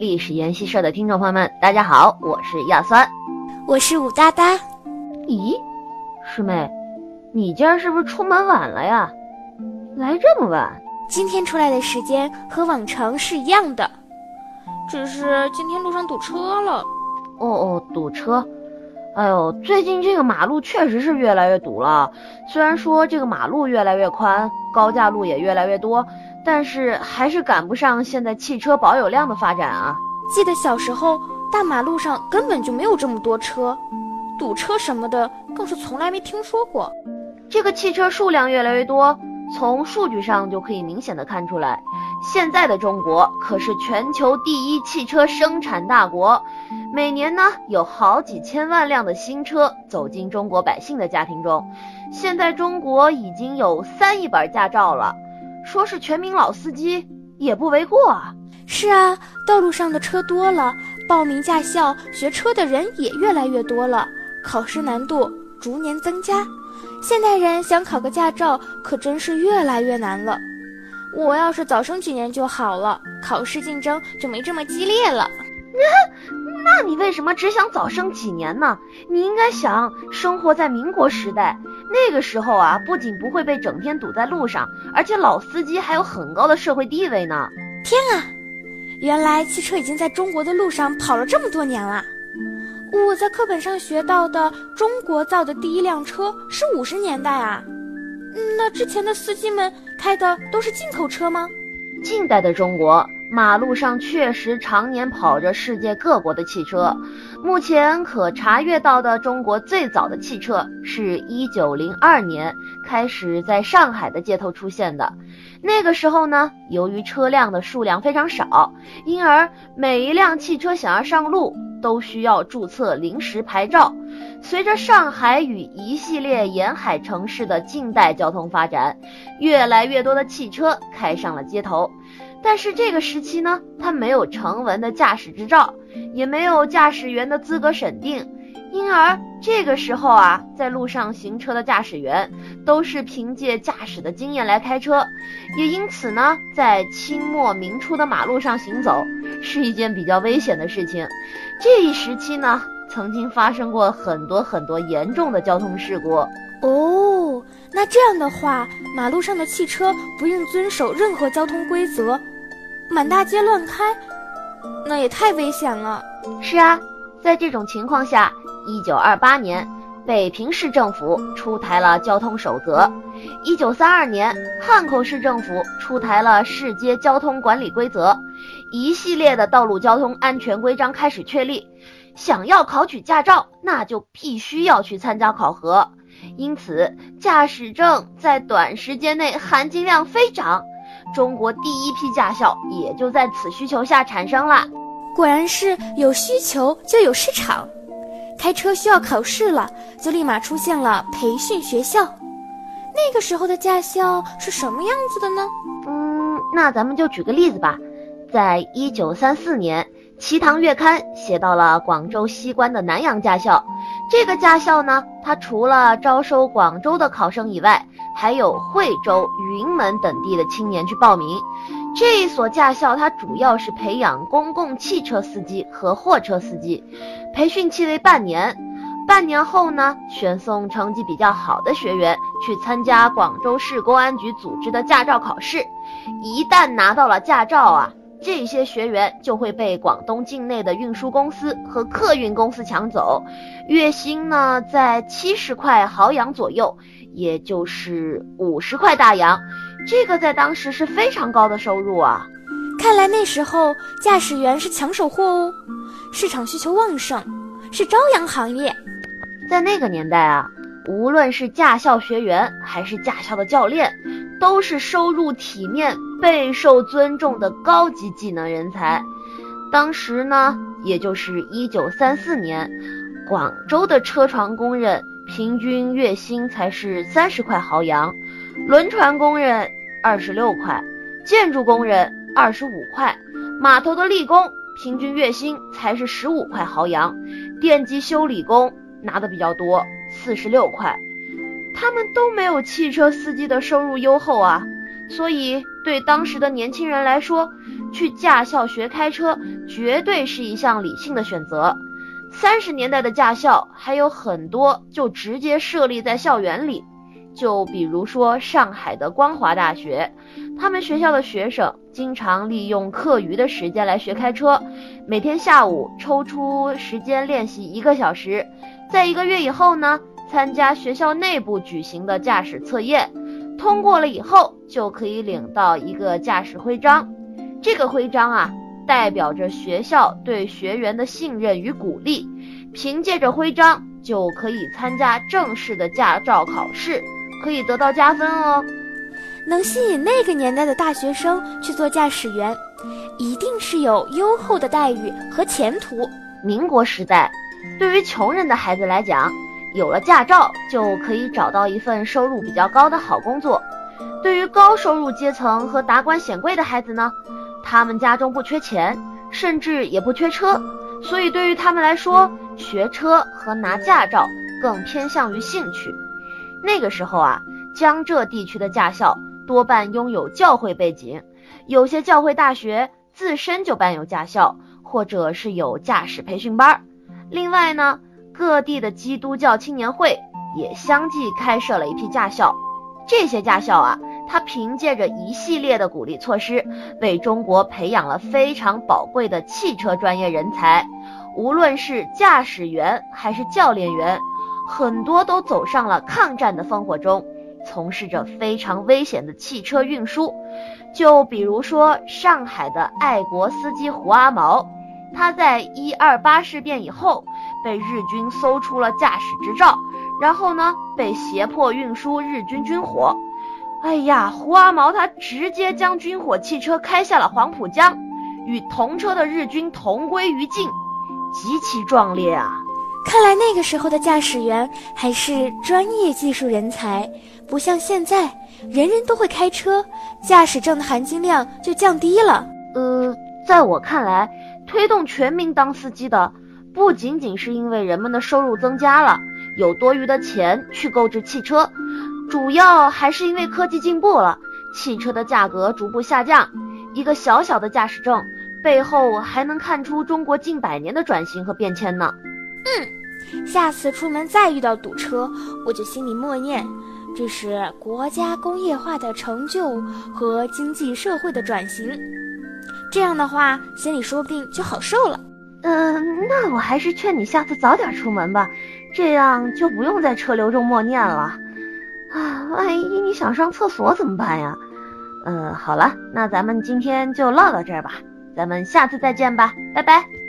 历史研习社的听众朋友们，大家好，我是亚酸，我是武哒哒。咦，师妹，你今儿是不是出门晚了呀？来这么晚？今天出来的时间和往常是一样的，只是今天路上堵车了。哦哦，堵车。哎呦，最近这个马路确实是越来越堵了。虽然说这个马路越来越宽，高架路也越来越多，但是还是赶不上现在汽车保有量的发展啊。记得小时候，大马路上根本就没有这么多车，堵车什么的更是从来没听说过。这个汽车数量越来越多，从数据上就可以明显的看出来，现在的中国可是全球第一汽车生产大国。每年呢，有好几千万辆的新车走进中国百姓的家庭中。现在中国已经有三亿本驾照了，说是全民老司机也不为过啊。是啊，道路上的车多了，报名驾校学车的人也越来越多了，考试难度逐年增加。现代人想考个驾照可真是越来越难了。我要是早生几年就好了，考试竞争就没这么激烈了。那你为什么只想早生几年呢？你应该想生活在民国时代，那个时候啊，不仅不会被整天堵在路上，而且老司机还有很高的社会地位呢。天啊，原来汽车已经在中国的路上跑了这么多年了。我在课本上学到的中国造的第一辆车是五十年代啊，那之前的司机们开的都是进口车吗？近代的中国。马路上确实常年跑着世界各国的汽车。目前可查阅到的中国最早的汽车是一九零二年开始在上海的街头出现的。那个时候呢，由于车辆的数量非常少，因而每一辆汽车想要上路都需要注册临时牌照。随着上海与一系列沿海城市的近代交通发展，越来越多的汽车开上了街头。但是这个时期呢，他没有成文的驾驶执照，也没有驾驶员的资格审定，因而这个时候啊，在路上行车的驾驶员都是凭借驾驶的经验来开车，也因此呢，在清末明初的马路上行走是一件比较危险的事情。这一时期呢，曾经发生过很多很多严重的交通事故。哦，那这样的话，马路上的汽车不用遵守任何交通规则。满大街乱开，那也太危险了。是啊，在这种情况下，一九二八年，北平市政府出台了交通守则；一九三二年，汉口市政府出台了市街交通管理规则，一系列的道路交通安全规章开始确立。想要考取驾照，那就必须要去参加考核，因此驾驶证在短时间内含金量飞涨。中国第一批驾校也就在此需求下产生了。果然是有需求就有市场，开车需要考试了，就立马出现了培训学校。那个时候的驾校是什么样子的呢？嗯，那咱们就举个例子吧。在一九三四年，《齐唐月刊》写到了广州西关的南洋驾校。这个驾校呢，它除了招收广州的考生以外，还有惠州、云门等地的青年去报名。这一所驾校，它主要是培养公共汽车司机和货车司机，培训期为半年。半年后呢，选送成绩比较好的学员去参加广州市公安局组织的驾照考试。一旦拿到了驾照啊，这些学员就会被广东境内的运输公司和客运公司抢走，月薪呢在七十块毫洋左右。也就是五十块大洋，这个在当时是非常高的收入啊！看来那时候驾驶员是抢手货哦，市场需求旺盛，是朝阳行业。在那个年代啊，无论是驾校学员还是驾校的教练，都是收入体面、备受尊重的高级技能人才。当时呢，也就是一九三四年，广州的车床工人。平均月薪才是三十块豪洋，轮船工人二十六块，建筑工人二十五块，码头的力工平均月薪才是十五块豪洋，电机修理工拿的比较多，四十六块。他们都没有汽车司机的收入优厚啊，所以对当时的年轻人来说，去驾校学开车绝对是一项理性的选择。三十年代的驾校还有很多就直接设立在校园里，就比如说上海的光华大学，他们学校的学生经常利用课余的时间来学开车，每天下午抽出时间练习一个小时，在一个月以后呢，参加学校内部举行的驾驶测验，通过了以后就可以领到一个驾驶徽章，这个徽章啊。代表着学校对学员的信任与鼓励，凭借着徽章就可以参加正式的驾照考试，可以得到加分哦。能吸引那个年代的大学生去做驾驶员，一定是有优厚的待遇和前途。民国时代，对于穷人的孩子来讲，有了驾照就可以找到一份收入比较高的好工作；对于高收入阶层和达官显贵的孩子呢？他们家中不缺钱，甚至也不缺车，所以对于他们来说，学车和拿驾照更偏向于兴趣。那个时候啊，江浙地区的驾校多半拥有教会背景，有些教会大学自身就办有驾校，或者是有驾驶培训班。另外呢，各地的基督教青年会也相继开设了一批驾校，这些驾校啊。他凭借着一系列的鼓励措施，为中国培养了非常宝贵的汽车专业人才。无论是驾驶员还是教练员，很多都走上了抗战的烽火中，从事着非常危险的汽车运输。就比如说上海的爱国司机胡阿毛，他在一二八事变以后被日军搜出了驾驶执照，然后呢被胁迫运输日军军火。哎呀，胡阿毛他直接将军火汽车开下了黄浦江，与同车的日军同归于尽，极其壮烈啊！看来那个时候的驾驶员还是专业技术人才，不像现在人人都会开车，驾驶证的含金量就降低了。呃，在我看来，推动全民当司机的，不仅仅是因为人们的收入增加了，有多余的钱去购置汽车。主要还是因为科技进步了，汽车的价格逐步下降。一个小小的驾驶证背后还能看出中国近百年的转型和变迁呢。嗯，下次出门再遇到堵车，我就心里默念：这是国家工业化的成就和经济社会的转型。这样的话，心里说不定就好受了。嗯，那我还是劝你下次早点出门吧，这样就不用在车流中默念了。啊，万一你想上厕所怎么办呀？嗯，好了，那咱们今天就唠到这儿吧，咱们下次再见吧，拜拜。